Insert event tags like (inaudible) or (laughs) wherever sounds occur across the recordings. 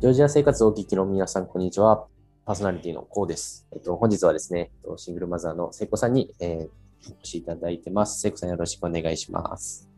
ジョージア生活をお聞きの皆さん、こんにちは。パーソナリティのコウです。えっと、本日はですね、シングルマザーの聖子さんに、えー、お越しいただいてます。聖子さんよろしくお願いします。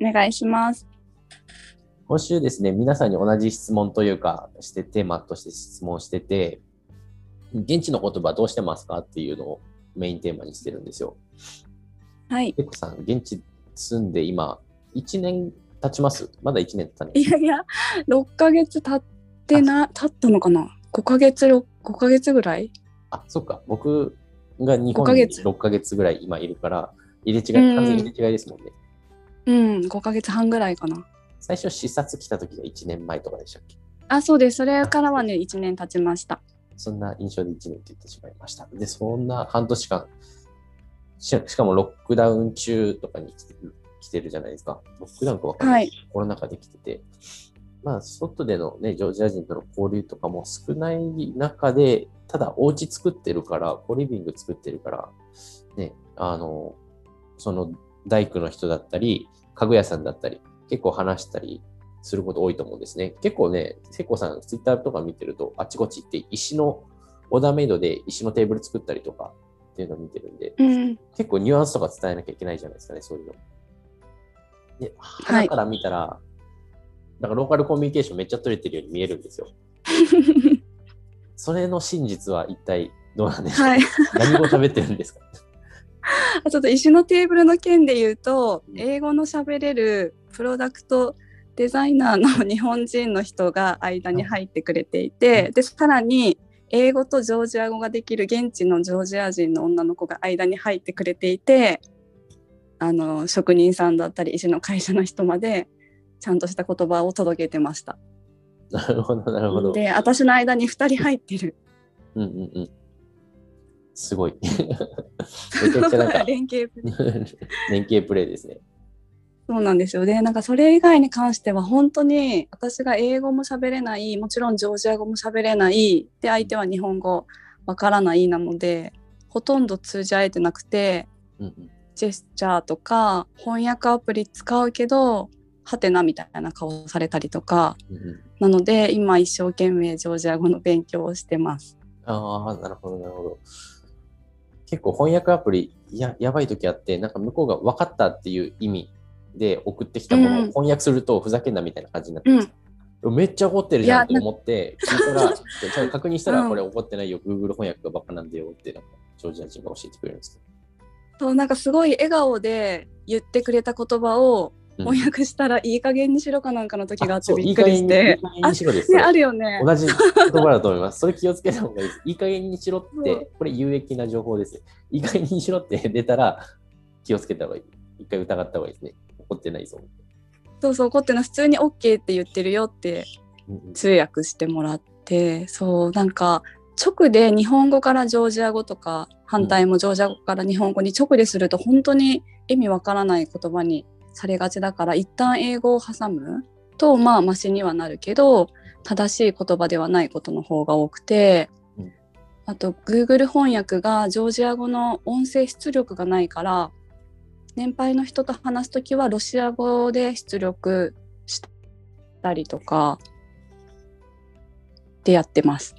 お願いします。今週ですね、皆さんに同じ質問というか、してテーマとして質問してて、現地の言葉どうしてますかっていうのをメインテーマにしてるんですよ。はい。聖子さん、現地住んで今、1年経ちます？まだ1年経たないいやいや、6ヶ月経ってな、経ったのかな ?5 ヶ月、6 5ヶ月ぐらい？あ、そっか。僕が日5ヶ本に月6ヶ月ぐらい今いるから、入れ違い、うん完全に入れ違いですもんね。うん、5ヶ月半ぐらいかな。最初視察来た時が1年前とかでしたっけ？あ、そうです。それからはね、1年経ちました。そんな印象で1年って言ってしまいました。で、そんな半年間、ししかもロックダウン中とかに来てる来てるじゃないですか。ロックダウンかわかんない。はい。コロナ禍で来てて、まあ、外でのね、ジョージア人との交流とかも少ない中で、ただ、お家作ってるから、コリビング作ってるから、ね、あの、その大工の人だったり、家具屋さんだったり、結構話したりすること多いと思うんですね。結構ね、セコさん、ツイッターとか見てると、あちこち行って石の、オーダーメイドで石のテーブル作ったりとかっていうのを見てるんで、うん。結構ニュアンスとか伝えなきゃいけないじゃないですかね、そういうの。で、花から見たら、なんかローカルコミュニケーションめっちゃ取れてるように見えるんですよ。(laughs) それの真実は一体どうなんでしょうか、はい。何語喋ってるんですか？(laughs) あちょっと石のテーブルの件で言うとう、ん英語の喋れるプロダクトデザイナーの日本人の人が間に入ってくれていて、で、さらに、英語とジョージア語ができる現地のジョージア人の女の子が間に入ってくれていてあの職人さんだったり石の会社の人までちゃんとした言葉を届けてました。なるほど、なるほど。で私の間に2人入ってる。うんうんうん。すごい。(laughs) めちゃくちゃなんか連携プレー (laughs) 連携プレイですね。そうなんですよでなんかそれ以外に関しては本当に私が英語も喋れないもちろんジョージア語も喋れないで相手は日本語わからないなのでほとんど通じ合えてなくてうんうん、ジェスチャーとか翻訳アプリ使うけどはてなみたいな顔されたりとかうんうん、なので今一生懸命ジョージア語の勉強をしてます。ああ、なるほど、なるほど。結構翻訳アプリややばい時あって、なんか向こうが分かったっていう意味で送ってきたものをうん翻訳するとふざけんなみたいな感じになってるんですよめっちゃ怒ってるじゃんと思って、聞いたら、(laughs) ちゃんと確認したら、うんこれ怒ってないよ、Google 翻訳がバカなんだよって、なんか、ジョージア人が教えてくれるんですそうなんかすごい笑顔で言ってくれた言葉を。翻訳したらいい加減にしろかなんかの時があってびっくりしていい加減にいい加減にしろです。ねあるよね。同じ言葉だと思います。それ気をつけた方がいいです。いい加減にしろっうんて、これ有益な情報ですよ。いい加減にしろって出たら気をつけた方がいい。一回疑った方がいいですね。怒ってないぞ。そうそう怒ってるの普通に OK って言ってるよってうんうん通訳してもらってそうなんか直で日本語からジョージア語とか反対もジョージア語から日本語に直ですると本当に意味わからない言葉にされがちだから一旦英語を挟むとまあマシにはなるけど正しい言葉ではないことの方が多くて、うんあと Google 翻訳がジョージア語の音声出力がないから年配の人と話すときはロシア語で出力したりとかでやってます。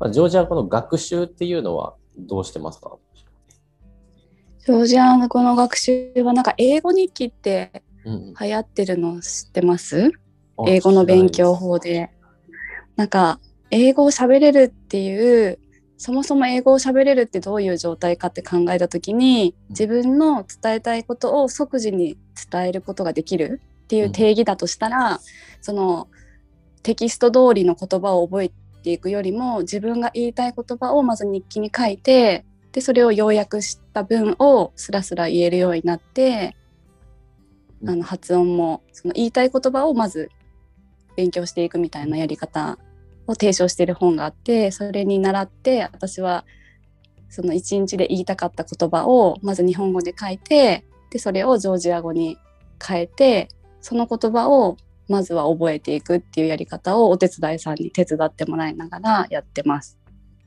まあ、ジョージア語の学習っていうのはどうしてますか？ジョージア語の学習はなんか英語日記ってうんうん。流行ってるの知ってます？あ英語の勉強知法で。なんか英語を喋れるっていうそもそも英語を喋れるってどういう状態かって考えた時にうん。自分の伝えたいことを即時に伝えることができるっていう定義だとしたら、そのテキスト通りの言葉を覚えていくよりも自分が言いたい言葉をまず日記に書いてでそれを要約した文をスラスラ言えるようになってあの発音もその言いたい言葉をまず勉強していくみたいなやり方を提唱している本があってそれに倣って私はその一日で言いたかった言葉をまず日本語で書いてでそれをジョージア語に変えてその言葉をまずは覚えていくっていうやり方をお手伝いさんに手伝ってもらいながらやってます。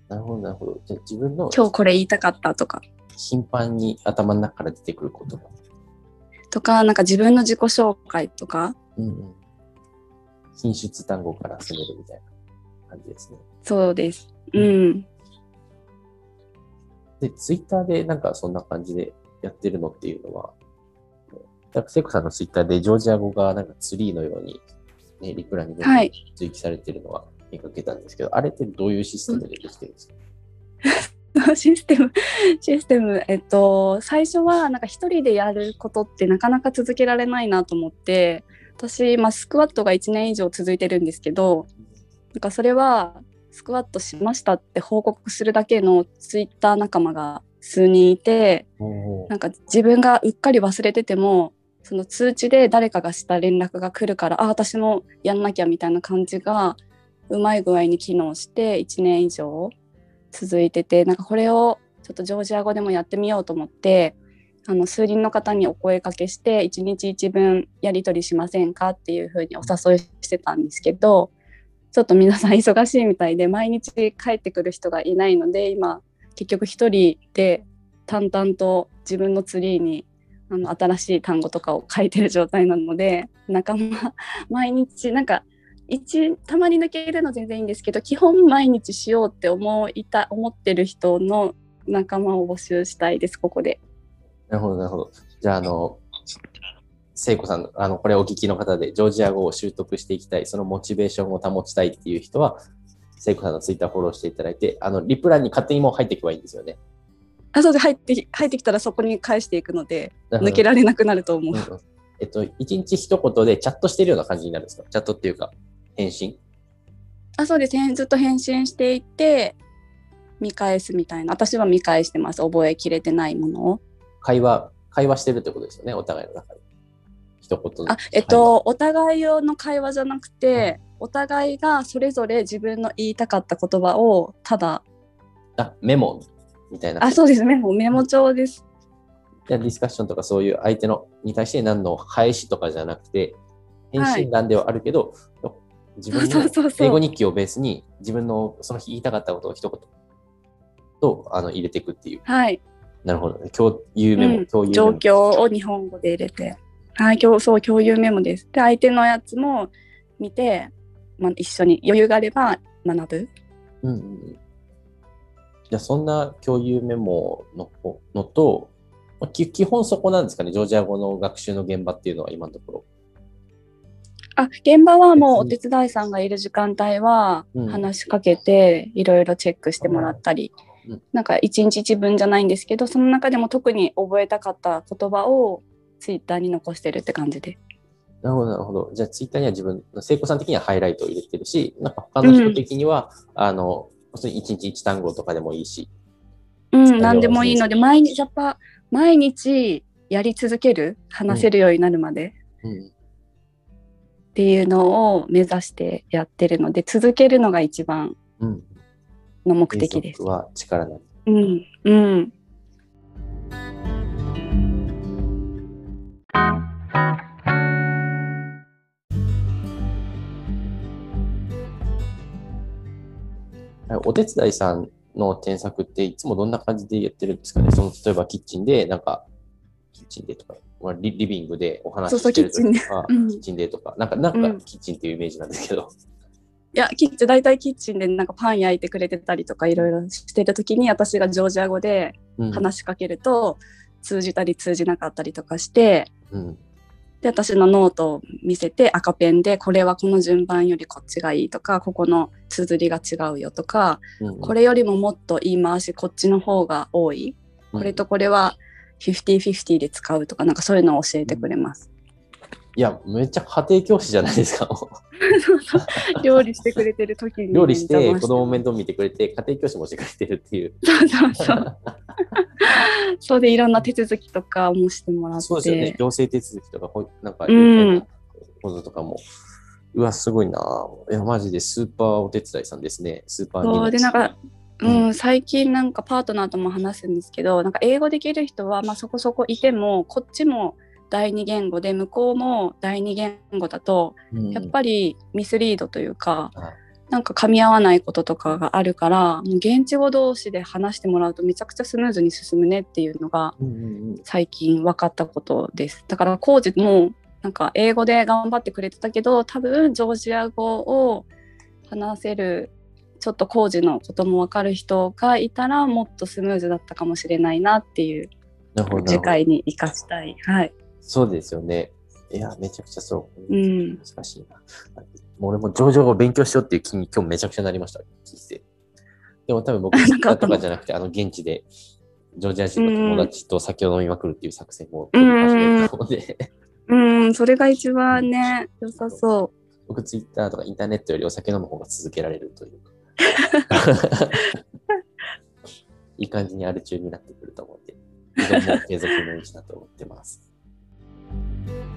なるほど、なるほど。じゃあ自分の今日これ言いたかったとか頻繁に頭の中から出てくる言葉。とかなんか自分の自己紹介とかうんうん。品質単語から攻めるみたいな感じですね。そうです。うん。で、ツイッターでなんかそんな感じでやってるのっていうのは、なんか聖子さんのツイッターでジョージア語がなんかツリーのように、ね、リプランに追記されてるのは見かけたんですけど、あれってどういうシステムでできてるんですか、(laughs) システム、システム、えっと、最初はなんか一人でやることってなかなか続けられないなと思って、私、まあ、スクワットが1年以上続いてるんですけど、なんかそれはスクワットしましたって報告するだけのツイッター仲間が数人いて、なんか自分がうっかり忘れてても、その通知で誰かがした連絡が来るから、あ、私もやんなきゃみたいな感じがうまい具合に機能して1年以上続いてて、なんかこれをちょっとジョージア語でもやってみようと思って、あの数人の方にお声かけして1日1分やり取りしませんかっていうふうにお誘いしてたんですけどちょっと皆さん忙しいみたいで毎日帰ってくる人がいないので今結局一人で淡々と自分のツリーにあの新しい単語とかを書いてる状態なので仲間 (laughs) 毎日なんか一たまに抜けるの全然いいんですけど基本毎日しようって思いた思ってる人の仲間を募集したいですここで。なるほど、なるほど。じゃあ、あの、聖子さん、あの、これお聞きの方で、ジョージア語を習得していきたい、そのモチベーションを保ちたいっていう人は、聖子さんのツイッターフォローしていただいて、あの、リプランに勝手にもう入っていけばいいんですよね。あそうで入って入ってきたらそこに返していくので抜けられなくなると思う。うんうんえっと、一日一言でチャットしてるような感じになるんですか？チャットっていうか、返信？あそうです。ねずっと返信していって見返すみたいな。私は見返してます。覚えきれてないものを。会話、会話してるってことですよね、お互いの中で。一言のあえっと、お互い用の会話じゃなくて、お互いがそれぞれ自分の言いたかった言葉をただあ、メモみたいな。あそうですメモメモ帳です。じゃあディスカッションとかそういう相手のに対して何の返しとかじゃなくて、返信欄ではあるけど、自分そうの英語日記をベースに自分のその日言いたかったことを一言とあの入れていくっていう。はい、なるほどね。共有メモ、うん共有。状況を日本語で入れてはい今日そう共有メモです。で相手のやつも見て、まあ、一緒に余裕があれば学ぶ。うん。じゃあそんな共有メモののと、まあき基本そこなんですかね、ジョージア語の学習の現場っていうのは今のところ。あ現場はもうお手伝いさんがいる時間帯はうん話しかけていろいろチェックしてもらったり、うんなんか一日一文じゃないんですけどその中でも特に覚えたかった言葉をツイッターに残してるって感じで。なるほど、なるほど。じゃあ、ツイッターには自分、聖子さん的にはハイライトを入れてるし、なんか他の人的には、あの、普通に1日1単語とかでもいいし。うん、何でもいいので毎日やっぱ毎日やり続ける話せるようになるまでうん。っていうのを目指してやってるので続けるのが一番うん。の目的です継続。は力なり。うん、うん、お手伝いさんの添削っていつもどんな感じでやってるんですかね？その、例えばキッチンで、なんか、キッチンでとか、まあリリビングでお話ししてるとか、キッチンでうんキッチンでとか、なんか、なんうんかキッチンっていうイメージなんですけど。いやキッチン大体キッチンでなんかパン焼いてくれてたりとかいろいろしてる時に私がジョージア語でうん。話しかけると通じたり通じなかったりとかしてうん。で私のノートを見せて赤ペンでこれはこの順番よりこっちがいいとかここの綴りが違うよとかうん。これよりももっと言い回しこっちの方が多いこれとこれは50-50で使うとかなんかそういうのを教えてくれます。いや、めっちゃ家庭教師じゃないですか。(laughs) 料理してくれてる時に料理して、子供面倒見てくれて、家庭教師もしてくれてるっていう。そうそうそう。(laughs) そうでいろんな手続きとかもしてもらって。そうですよね。行政手続きとか、ほいなんか、うんこととかも。うわ、すごいな。いや、マジでスーパーお手伝いさんですね。スーパーにそうでなんか、ううんん、最近なんかパートナーとも話すんですけどなんか英語できる人はまあそこそこいてもこっちも第二言語で向こうも第二言語だとやっぱりミスリードというか、はいなんか噛み合わないこととかがあるからもう現地語同士で話してもらうとめちゃくちゃスムーズに進むねっていうのがうんうんうん最近分かったことですだからコーチもなんか英語で頑張ってくれてたけど多分ジョージア語を話せるちょっと工事のことも分かる人がいたらもっとスムーズだったかもしれないなっていう。次回に生かしたい。はい。そうですよね。いや、めちゃくちゃそう。うん。難しいな。もう俺も上場を勉強しようっていう気に今日めちゃくちゃなりました。聞いて。でも多分僕、なんかあったの？とかじゃなくて、あの現地で、ジョージア人の友達と酒を飲みまくるっていう作戦を取り始めたので、うん、それが一番ね、(laughs) 良さそ僕ツイッターとかインターネットよりお酒飲む方が続けられるというか。(laughs) いい感じにアル中になってくると思って、継続のうちだと思ってます。thank you